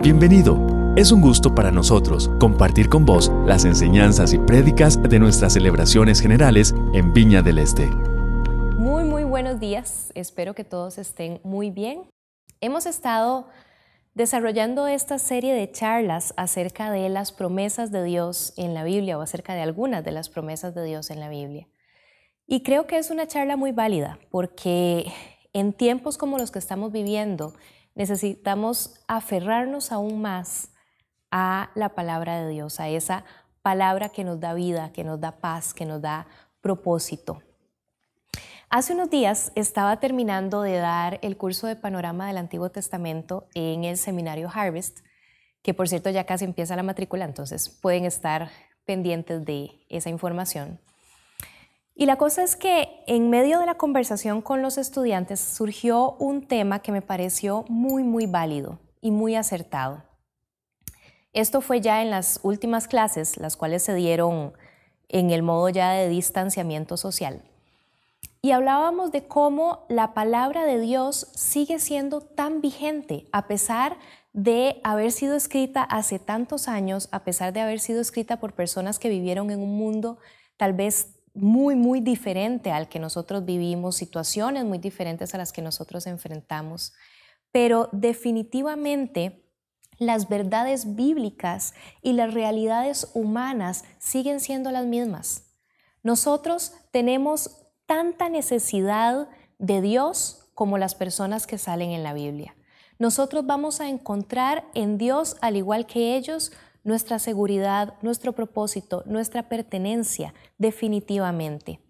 Bienvenido. Es un gusto para nosotros compartir con vos las enseñanzas y prédicas de nuestras celebraciones generales en Viña del Este. Muy, muy buenos días. Espero que todos estén muy bien. Hemos estado desarrollando esta serie de charlas acerca de las promesas de Dios en la Biblia o acerca de algunas de las promesas de Dios en la Biblia. Y creo que es una charla muy válida porque en tiempos como los que estamos viviendo, necesitamos aferrarnos aún más a la palabra de Dios, a esa palabra que nos da vida, que nos da paz, que nos da propósito. Hace unos días estaba terminando de dar el curso de panorama del Antiguo Testamento en el seminario Harvest, que por cierto ya casi empieza la matrícula, entonces pueden estar pendientes de esa información. Y la cosa es que en medio de la conversación con los estudiantes surgió un tema que me pareció muy, muy válido y muy acertado. Esto fue ya en las últimas clases, las cuales se dieron en el modo ya de distanciamiento social. Y hablábamos de cómo la palabra de Dios sigue siendo tan vigente a pesar de haber sido escrita hace tantos años, a pesar de haber sido escrita por personas que vivieron en un mundo tal vez muy, muy diferente al que nosotros vivimos, situaciones muy diferentes a las que nosotros enfrentamos, pero definitivamente las verdades bíblicas y las realidades humanas siguen siendo las mismas. Nosotros tenemos tanta necesidad de Dios como las personas que salen en la Biblia. Nosotros vamos a encontrar en Dios, al igual que ellos, nuestra seguridad, nuestro propósito, nuestra pertenencia, definitivamente.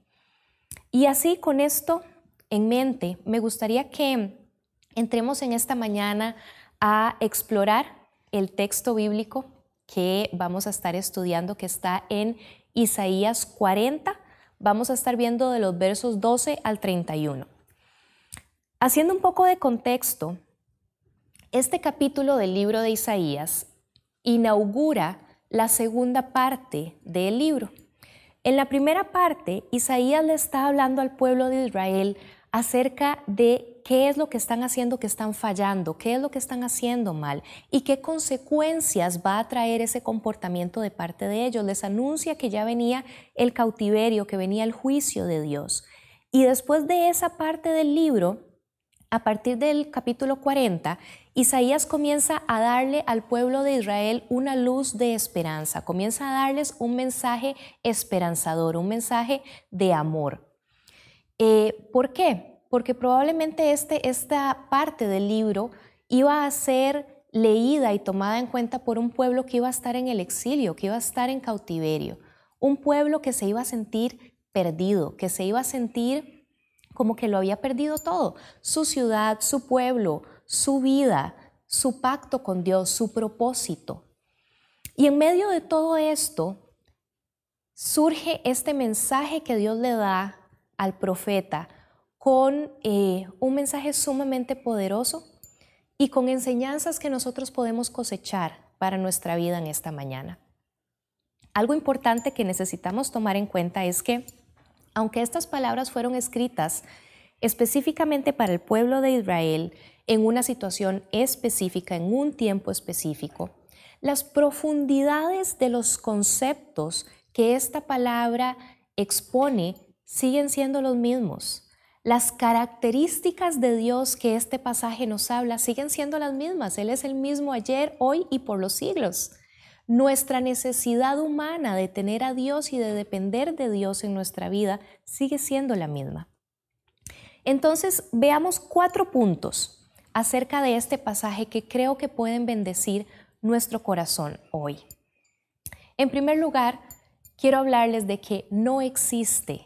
Y así con esto en mente, me gustaría que entremos en esta mañana a explorar el texto bíblico que vamos a estar estudiando, que está en Isaías 40. Vamos a estar viendo de los versos 12 al 31. Haciendo un poco de contexto, este capítulo del libro de Isaías inaugura la segunda parte del libro. En la primera parte, Isaías le está hablando al pueblo de Israel acerca de qué es lo que están haciendo que están fallando, qué es lo que están haciendo mal y qué consecuencias va a traer ese comportamiento de parte de ellos. Les anuncia que ya venía el cautiverio, que venía el juicio de Dios. Y después de esa parte del libro, a partir del capítulo 40, Isaías comienza a darle al pueblo de Israel una luz de esperanza, comienza a darles un mensaje esperanzador, un mensaje de amor. Eh, ¿Por qué? Porque probablemente este, esta parte del libro iba a ser leída y tomada en cuenta por un pueblo que iba a estar en el exilio, que iba a estar en cautiverio, un pueblo que se iba a sentir perdido, que se iba a sentir como que lo había perdido todo, su ciudad, su pueblo, su vida, su pacto con Dios, su propósito. Y en medio de todo esto, surge este mensaje que Dios le da al profeta con eh, un mensaje sumamente poderoso y con enseñanzas que nosotros podemos cosechar para nuestra vida en esta mañana. Algo importante que necesitamos tomar en cuenta es que, aunque estas palabras fueron escritas específicamente para el pueblo de Israel, en una situación específica, en un tiempo específico, las profundidades de los conceptos que esta palabra expone siguen siendo los mismos. Las características de Dios que este pasaje nos habla siguen siendo las mismas. Él es el mismo ayer, hoy y por los siglos. Nuestra necesidad humana de tener a Dios y de depender de Dios en nuestra vida sigue siendo la misma. Entonces, veamos cuatro puntos acerca de este pasaje que creo que pueden bendecir nuestro corazón hoy. En primer lugar, quiero hablarles de que no existe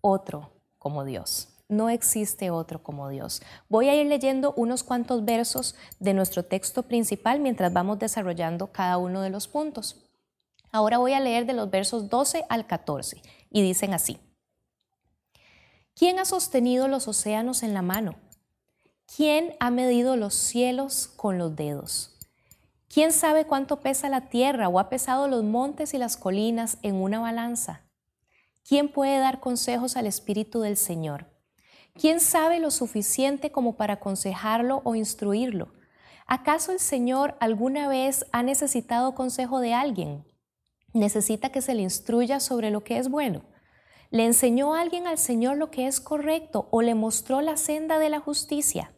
otro como Dios. No existe otro como Dios. Voy a ir leyendo unos cuantos versos de nuestro texto principal mientras vamos desarrollando cada uno de los puntos. Ahora voy a leer de los versos 12 al 14 y dicen así. ¿Quién ha sostenido los océanos en la mano? ¿Quién ha medido los cielos con los dedos? ¿Quién sabe cuánto pesa la tierra o ha pesado los montes y las colinas en una balanza? ¿Quién puede dar consejos al Espíritu del Señor? ¿Quién sabe lo suficiente como para aconsejarlo o instruirlo? ¿Acaso el Señor alguna vez ha necesitado consejo de alguien? ¿Necesita que se le instruya sobre lo que es bueno? ¿Le enseñó alguien al Señor lo que es correcto o le mostró la senda de la justicia?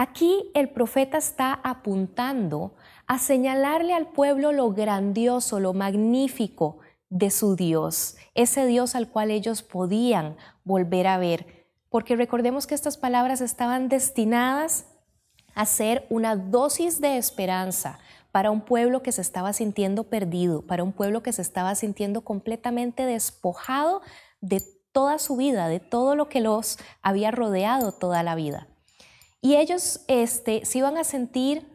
Aquí el profeta está apuntando a señalarle al pueblo lo grandioso, lo magnífico de su Dios, ese Dios al cual ellos podían volver a ver. Porque recordemos que estas palabras estaban destinadas a ser una dosis de esperanza para un pueblo que se estaba sintiendo perdido, para un pueblo que se estaba sintiendo completamente despojado de toda su vida, de todo lo que los había rodeado toda la vida. Y ellos este, se iban a sentir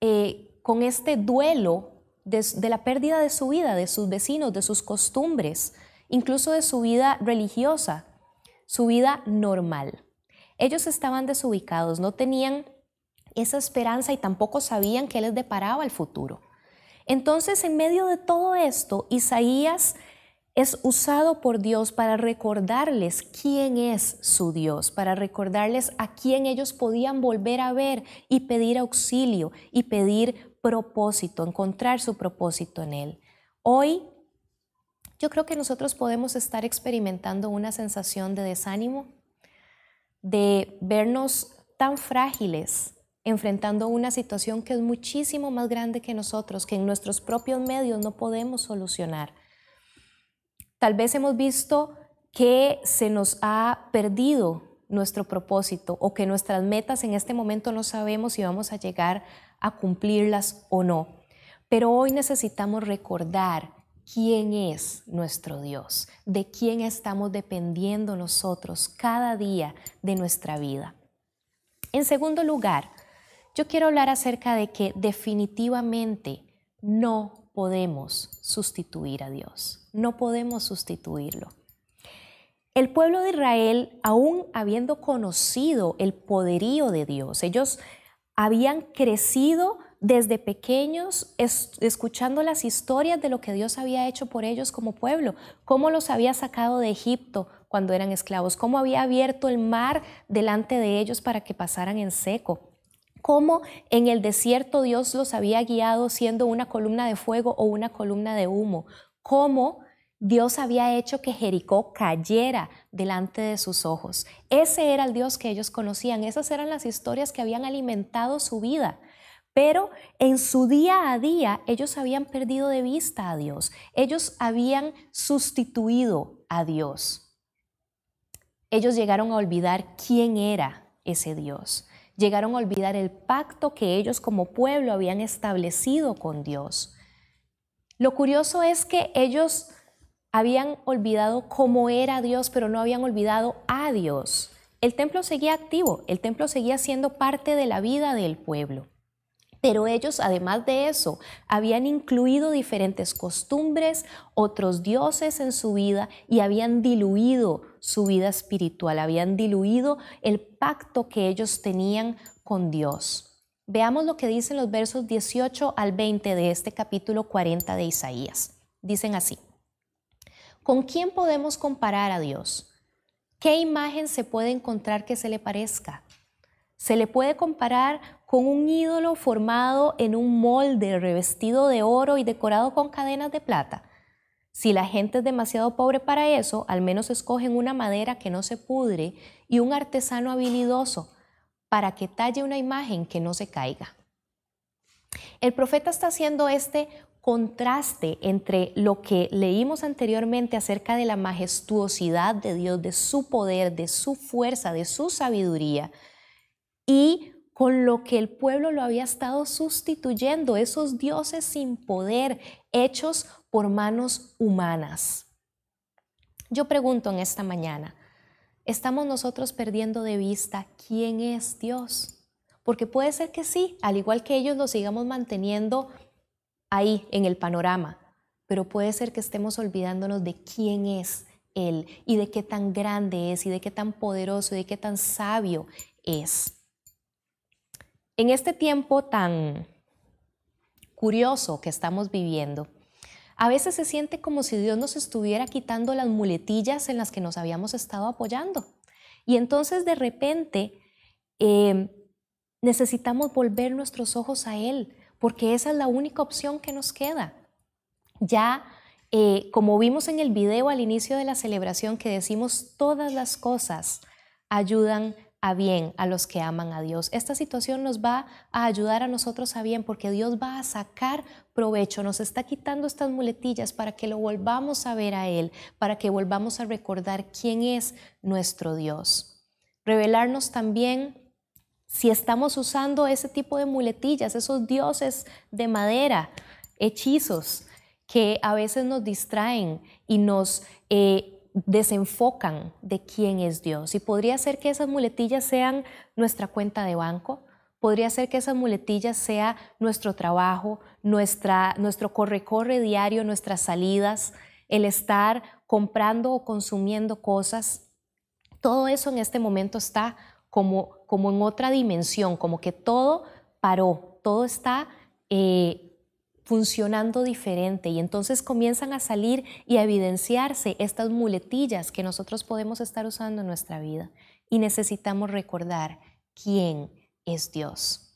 eh, con este duelo de, de la pérdida de su vida, de sus vecinos, de sus costumbres, incluso de su vida religiosa, su vida normal. Ellos estaban desubicados, no tenían esa esperanza y tampoco sabían qué les deparaba el futuro. Entonces, en medio de todo esto, Isaías es usado por Dios para recordarles quién es su Dios, para recordarles a quién ellos podían volver a ver y pedir auxilio y pedir propósito, encontrar su propósito en Él. Hoy yo creo que nosotros podemos estar experimentando una sensación de desánimo, de vernos tan frágiles enfrentando una situación que es muchísimo más grande que nosotros, que en nuestros propios medios no podemos solucionar. Tal vez hemos visto que se nos ha perdido nuestro propósito o que nuestras metas en este momento no sabemos si vamos a llegar a cumplirlas o no. Pero hoy necesitamos recordar quién es nuestro Dios, de quién estamos dependiendo nosotros cada día de nuestra vida. En segundo lugar, yo quiero hablar acerca de que definitivamente no podemos sustituir a Dios, no podemos sustituirlo. El pueblo de Israel, aún habiendo conocido el poderío de Dios, ellos habían crecido desde pequeños escuchando las historias de lo que Dios había hecho por ellos como pueblo, cómo los había sacado de Egipto cuando eran esclavos, cómo había abierto el mar delante de ellos para que pasaran en seco, cómo en el desierto Dios los había guiado siendo una columna de fuego o una columna de humo, cómo Dios había hecho que Jericó cayera delante de sus ojos. Ese era el Dios que ellos conocían, esas eran las historias que habían alimentado su vida. Pero en su día a día ellos habían perdido de vista a Dios, ellos habían sustituido a Dios. Ellos llegaron a olvidar quién era ese Dios llegaron a olvidar el pacto que ellos como pueblo habían establecido con Dios. Lo curioso es que ellos habían olvidado cómo era Dios, pero no habían olvidado a Dios. El templo seguía activo, el templo seguía siendo parte de la vida del pueblo. Pero ellos, además de eso, habían incluido diferentes costumbres, otros dioses en su vida y habían diluido su vida espiritual, habían diluido el pacto que ellos tenían con Dios. Veamos lo que dicen los versos 18 al 20 de este capítulo 40 de Isaías. Dicen así, ¿con quién podemos comparar a Dios? ¿Qué imagen se puede encontrar que se le parezca? Se le puede comparar con un ídolo formado en un molde revestido de oro y decorado con cadenas de plata. Si la gente es demasiado pobre para eso, al menos escogen una madera que no se pudre y un artesano habilidoso para que talle una imagen que no se caiga. El profeta está haciendo este contraste entre lo que leímos anteriormente acerca de la majestuosidad de Dios, de su poder, de su fuerza, de su sabiduría, y con lo que el pueblo lo había estado sustituyendo, esos dioses sin poder, hechos por manos humanas. Yo pregunto en esta mañana, ¿estamos nosotros perdiendo de vista quién es Dios? Porque puede ser que sí, al igual que ellos lo sigamos manteniendo ahí en el panorama, pero puede ser que estemos olvidándonos de quién es Él y de qué tan grande es y de qué tan poderoso y de qué tan sabio es. En este tiempo tan curioso que estamos viviendo, a veces se siente como si Dios nos estuviera quitando las muletillas en las que nos habíamos estado apoyando. Y entonces de repente eh, necesitamos volver nuestros ojos a Él, porque esa es la única opción que nos queda. Ya, eh, como vimos en el video al inicio de la celebración, que decimos todas las cosas ayudan a bien a los que aman a Dios. Esta situación nos va a ayudar a nosotros a bien porque Dios va a sacar provecho, nos está quitando estas muletillas para que lo volvamos a ver a Él, para que volvamos a recordar quién es nuestro Dios. Revelarnos también si estamos usando ese tipo de muletillas, esos dioses de madera, hechizos, que a veces nos distraen y nos eh, desenfocan de quién es Dios. Y podría ser que esas muletillas sean nuestra cuenta de banco, podría ser que esas muletillas sea nuestro trabajo, nuestra, nuestro corre-corre diario, nuestras salidas, el estar comprando o consumiendo cosas. Todo eso en este momento está como, como en otra dimensión, como que todo paró, todo está eh, funcionando diferente y entonces comienzan a salir y a evidenciarse estas muletillas que nosotros podemos estar usando en nuestra vida y necesitamos recordar quién es Dios.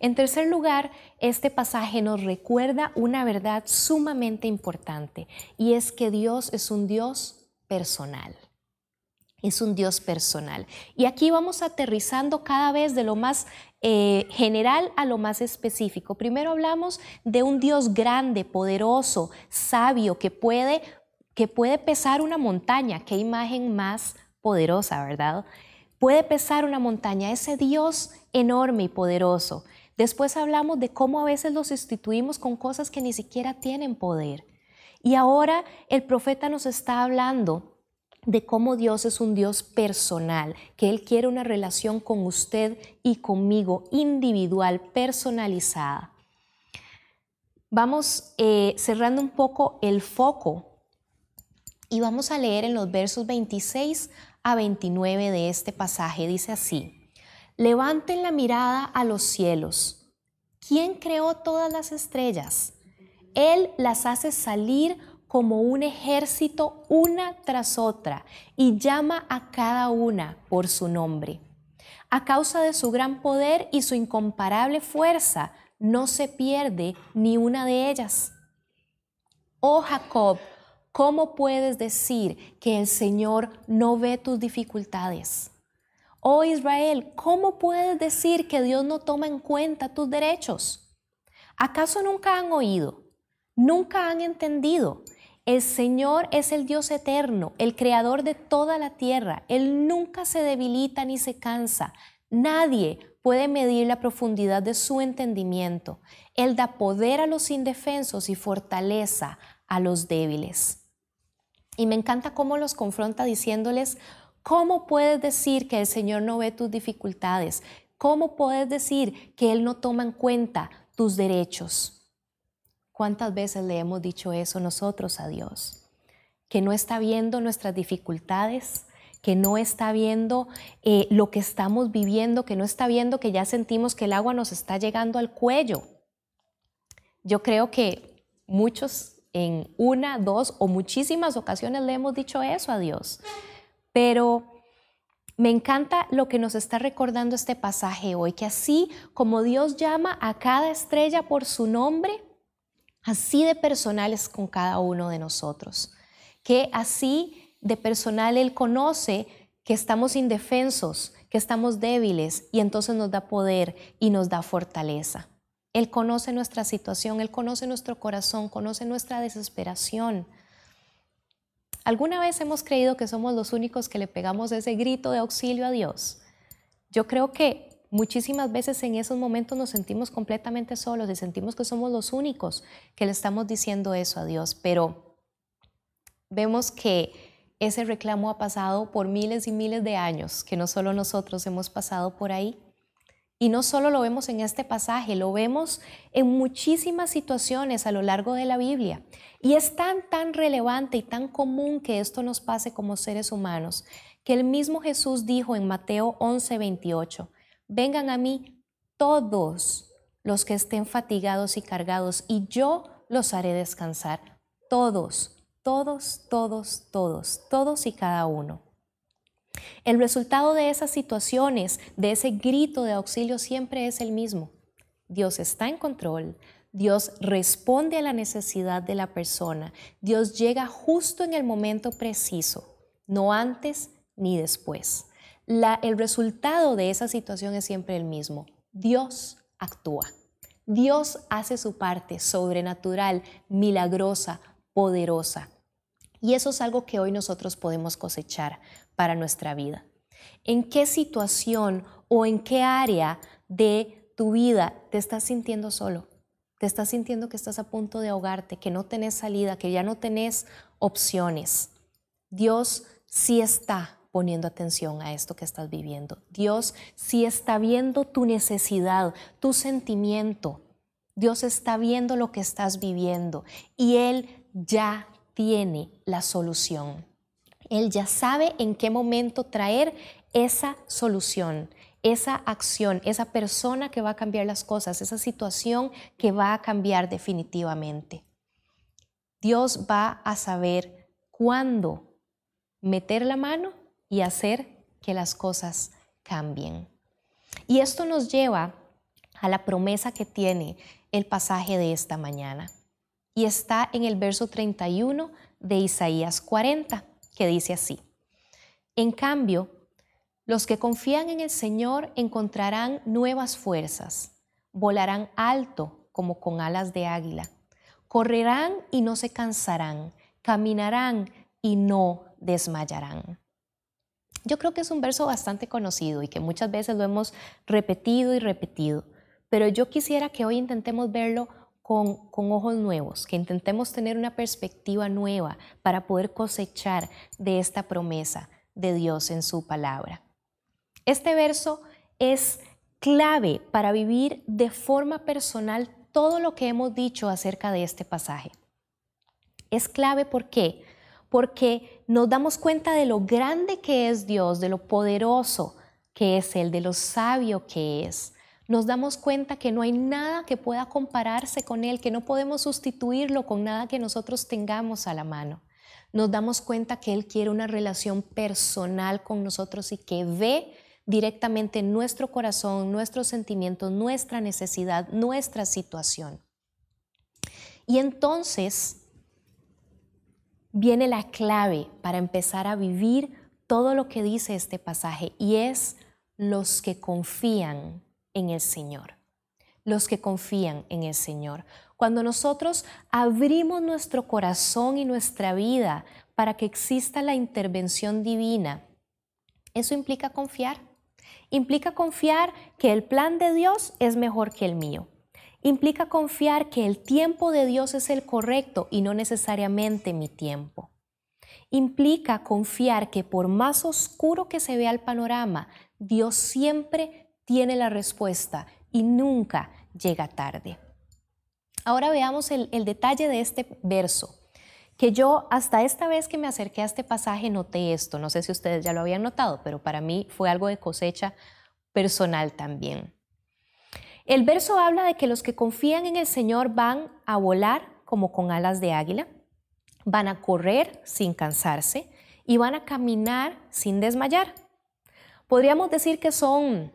En tercer lugar, este pasaje nos recuerda una verdad sumamente importante y es que Dios es un Dios personal es un Dios personal. Y aquí vamos aterrizando cada vez de lo más eh, general a lo más específico. Primero hablamos de un Dios grande, poderoso, sabio, que puede, que puede pesar una montaña. Qué imagen más poderosa, ¿verdad? Puede pesar una montaña, ese Dios enorme y poderoso. Después hablamos de cómo a veces lo sustituimos con cosas que ni siquiera tienen poder. Y ahora el profeta nos está hablando de cómo Dios es un Dios personal, que Él quiere una relación con usted y conmigo, individual, personalizada. Vamos eh, cerrando un poco el foco y vamos a leer en los versos 26 a 29 de este pasaje. Dice así, levanten la mirada a los cielos. ¿Quién creó todas las estrellas? Él las hace salir como un ejército una tras otra y llama a cada una por su nombre. A causa de su gran poder y su incomparable fuerza, no se pierde ni una de ellas. Oh Jacob, ¿cómo puedes decir que el Señor no ve tus dificultades? Oh Israel, ¿cómo puedes decir que Dios no toma en cuenta tus derechos? ¿Acaso nunca han oído? ¿Nunca han entendido? El Señor es el Dios eterno, el creador de toda la tierra. Él nunca se debilita ni se cansa. Nadie puede medir la profundidad de su entendimiento. Él da poder a los indefensos y fortaleza a los débiles. Y me encanta cómo los confronta diciéndoles, ¿cómo puedes decir que el Señor no ve tus dificultades? ¿Cómo puedes decir que Él no toma en cuenta tus derechos? ¿Cuántas veces le hemos dicho eso nosotros a Dios? Que no está viendo nuestras dificultades, que no está viendo eh, lo que estamos viviendo, que no está viendo que ya sentimos que el agua nos está llegando al cuello. Yo creo que muchos en una, dos o muchísimas ocasiones le hemos dicho eso a Dios. Pero me encanta lo que nos está recordando este pasaje hoy, que así como Dios llama a cada estrella por su nombre, Así de personal es con cada uno de nosotros, que así de personal Él conoce que estamos indefensos, que estamos débiles y entonces nos da poder y nos da fortaleza. Él conoce nuestra situación, Él conoce nuestro corazón, conoce nuestra desesperación. ¿Alguna vez hemos creído que somos los únicos que le pegamos ese grito de auxilio a Dios? Yo creo que Muchísimas veces en esos momentos nos sentimos completamente solos y sentimos que somos los únicos que le estamos diciendo eso a Dios, pero vemos que ese reclamo ha pasado por miles y miles de años, que no solo nosotros hemos pasado por ahí. Y no solo lo vemos en este pasaje, lo vemos en muchísimas situaciones a lo largo de la Biblia. Y es tan, tan relevante y tan común que esto nos pase como seres humanos, que el mismo Jesús dijo en Mateo 11, 28, vengan a mí todos los que estén fatigados y cargados, y yo los haré descansar. Todos, todos, todos, todos, todos y cada uno. El resultado de esas situaciones, de ese grito de auxilio siempre es el mismo. Dios está en control, Dios responde a la necesidad de la persona, Dios llega justo en el momento preciso, no antes ni después. El resultado de esa situación es siempre el mismo. Dios actúa. Dios hace su parte sobrenatural, milagrosa, poderosa. Y eso es algo que hoy nosotros podemos cosechar para nuestra vida. ¿En qué situación o en qué área de tu vida te estás sintiendo solo? ¿Te estás sintiendo que estás a punto de ahogarte, que no tenés salida, que ya no tenés opciones? Dios sí está poniendo atención a esto que estás viviendo. Dios sí está viendo tu necesidad, tu sentimiento. Dios está viendo lo que estás viviendo y Él ya tiene la solución. Él ya sabe en qué momento traer esa solución, esa acción, esa persona que va a cambiar las cosas, esa situación que va a cambiar definitivamente. Dios va a saber cuándo meter la mano y hacer que las cosas cambien. Y esto nos lleva a la promesa que tiene el pasaje de esta mañana. Y está en el verso 31 de Isaías 40, que dice así. En cambio, los que confían en el Señor encontrarán nuevas fuerzas, volarán alto como con alas de águila, correrán y no se cansarán, caminarán y no desmayarán. Yo creo que es un verso bastante conocido y que muchas veces lo hemos repetido y repetido, pero yo quisiera que hoy intentemos verlo con, ojos nuevos, que intentemos tener una perspectiva nueva para poder cosechar de esta promesa de Dios en su palabra. Este verso es clave para vivir de forma personal todo lo que hemos dicho acerca de este pasaje. Es clave ¿por qué? Porque nos damos cuenta de lo grande que es Dios, de lo poderoso que es Él, de lo sabio que es. Nos damos cuenta que no hay nada que pueda compararse con Él, que no podemos sustituirlo con nada que nosotros tengamos a la mano. Nos damos cuenta que Él quiere una relación personal con nosotros y que ve directamente nuestro corazón, nuestros sentimientos, nuestra necesidad, nuestra situación. Y entonces viene la clave para empezar a vivir todo lo que dice este pasaje y es los que confían en el Señor. Los que confían en el Señor. Cuando nosotros abrimos nuestro corazón y nuestra vida para que exista la intervención divina, eso implica confiar implica confiar que el plan de Dios es mejor que el mío. Implica confiar que el tiempo de Dios es el correcto y no necesariamente mi tiempo. Implica confiar que por más oscuro que se vea el panorama, Dios siempre tiene la respuesta y nunca llega tarde. Ahora veamos el, detalle de este verso que yo hasta esta vez que me acerqué a este pasaje noté esto, no sé si ustedes ya lo habían notado, pero para mí fue algo de cosecha personal también. El verso habla de que los que confían en el Señor van a volar como con alas de águila, van a correr sin cansarse y van a caminar sin desmayar. Podríamos decir que son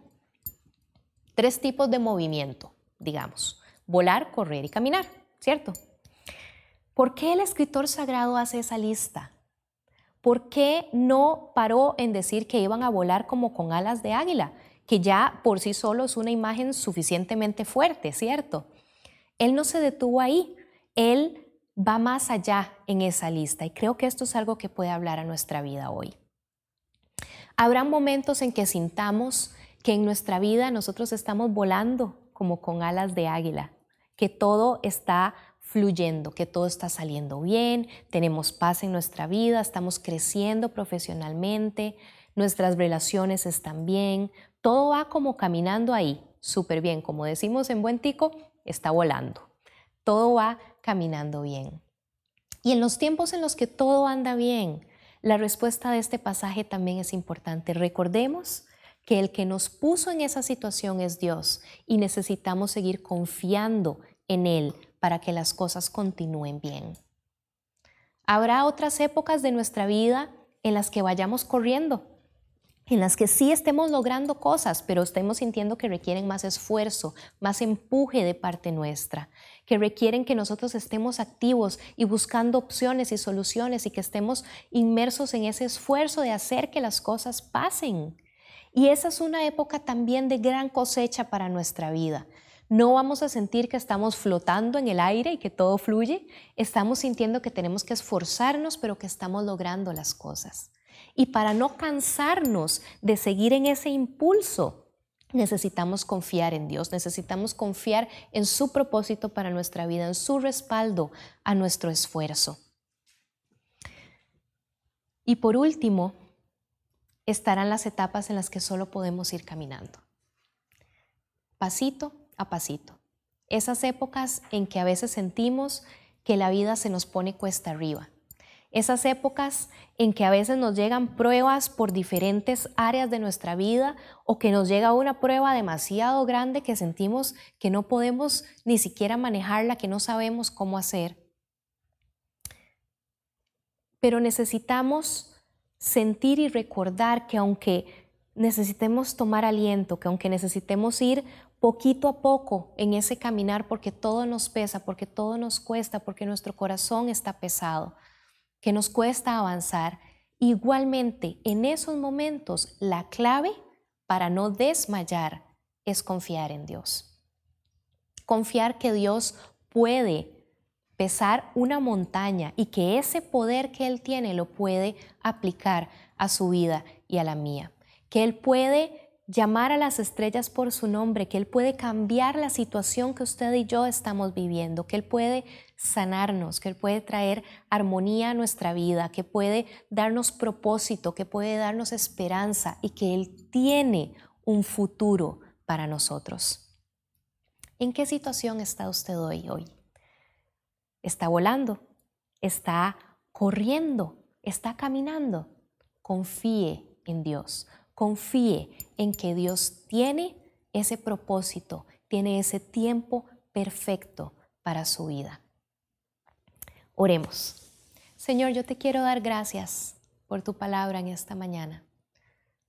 tres tipos de movimiento, digamos, volar, correr y caminar, ¿cierto? ¿Por qué el escritor sagrado hace esa lista? ¿Por qué no paró en decir que iban a volar como con alas de águila? Que ya por sí solo es una imagen suficientemente fuerte, ¿cierto? Él no se detuvo ahí, él va más allá en esa lista y creo que esto es algo que puede hablar a nuestra vida hoy. Habrá momentos en que sintamos que en nuestra vida nosotros estamos volando como con alas de águila, que todo está fluyendo, que todo está saliendo bien, tenemos paz en nuestra vida, estamos creciendo profesionalmente, nuestras relaciones están bien, todo va como caminando ahí, súper bien, como decimos en buen tico, está volando, todo va caminando bien. Y en los tiempos en los que todo anda bien, la respuesta de este pasaje también es importante. Recordemos que el que nos puso en esa situación es Dios y necesitamos seguir confiando en Él para que las cosas continúen bien. Habrá otras épocas de nuestra vida en las que vayamos corriendo, en las que sí estemos logrando cosas, pero estemos sintiendo que requieren más esfuerzo, más empuje de parte nuestra, que requieren que nosotros estemos activos y buscando opciones y soluciones y que estemos inmersos en ese esfuerzo de hacer que las cosas pasen. Y esa es una época también de gran cosecha para nuestra vida. No vamos a sentir que estamos flotando en el aire y que todo fluye. Estamos sintiendo que tenemos que esforzarnos, pero que estamos logrando las cosas. Y para no cansarnos de seguir en ese impulso, necesitamos confiar en Dios, necesitamos confiar en su propósito para nuestra vida, en su respaldo a nuestro esfuerzo. Y por último, estarán las etapas en las que solo podemos ir caminando. Pasito a pasito. Esas épocas en que a veces sentimos que la vida se nos pone cuesta arriba. Esas épocas en que a veces nos llegan pruebas por diferentes áreas de nuestra vida o que nos llega una prueba demasiado grande que sentimos que no podemos ni siquiera manejarla, que no sabemos cómo hacer. Pero necesitamos sentir y recordar que aunque necesitemos tomar aliento, que aunque necesitemos ir poquito a poco en ese caminar porque todo nos pesa, porque todo nos cuesta, porque nuestro corazón está pesado, que nos cuesta avanzar, igualmente en esos momentos la clave para no desmayar es confiar en Dios. Confiar que Dios puede pesar una montaña y que ese poder que Él tiene lo puede aplicar a su vida y a la mía. Que Él puede llamar a las estrellas por su nombre, que Él puede cambiar la situación que usted y yo estamos viviendo, que Él puede sanarnos, que Él puede traer armonía a nuestra vida, que puede darnos propósito, que puede darnos esperanza y que Él tiene un futuro para nosotros. ¿En qué situación está usted hoy? hoy? está volando, está corriendo, está caminando. Confíe en Dios, confíe en que Dios tiene ese propósito, tiene ese tiempo perfecto para su vida. Oremos. Señor, yo te quiero dar gracias por tu palabra en esta mañana.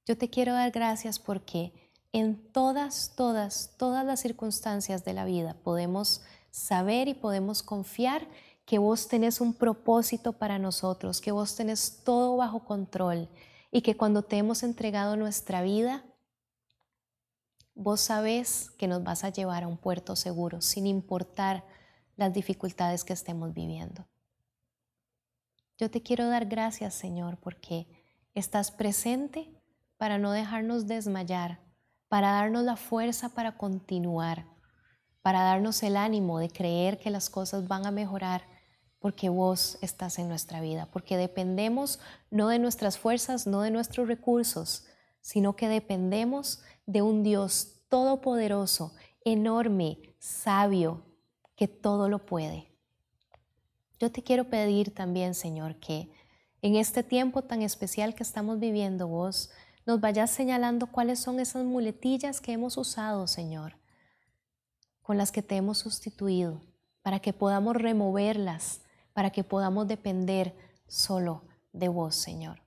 Yo te quiero dar gracias porque en todas, todas, todas las circunstancias de la vida podemos saber y podemos confiar que vos tenés un propósito para nosotros, que vos tenés todo bajo control y que cuando te hemos entregado nuestra vida, vos sabés que nos vas a llevar a un puerto seguro, sin importar las dificultades que estemos viviendo. Yo te quiero dar gracias, Señor, porque estás presente para no dejarnos desmayar, para darnos la fuerza para continuar para darnos el ánimo de creer que las cosas van a mejorar porque vos estás en nuestra vida, porque dependemos no de nuestras fuerzas, no de nuestros recursos, sino que dependemos de un Dios todopoderoso, enorme, sabio, que todo lo puede. Yo te quiero pedir también, Señor, que en este tiempo tan especial que estamos viviendo, vos nos vayas señalando cuáles son esas muletillas que hemos usado, Señor, con las que te hemos sustituido, para que podamos removerlas, para que podamos depender solo de vos, Señor.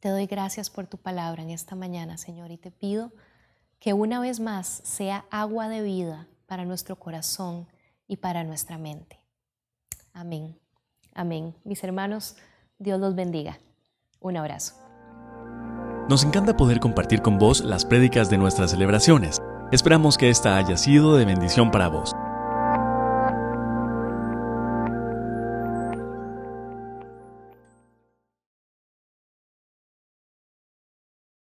Te doy gracias por tu palabra en esta mañana, Señor, y te pido que una vez más sea agua de vida para nuestro corazón y para nuestra mente. Amén. Amén. Mis hermanos, Dios los bendiga. Un abrazo. Nos encanta poder compartir con vos las prédicas de nuestras celebraciones. Esperamos que esta haya sido de bendición para vos.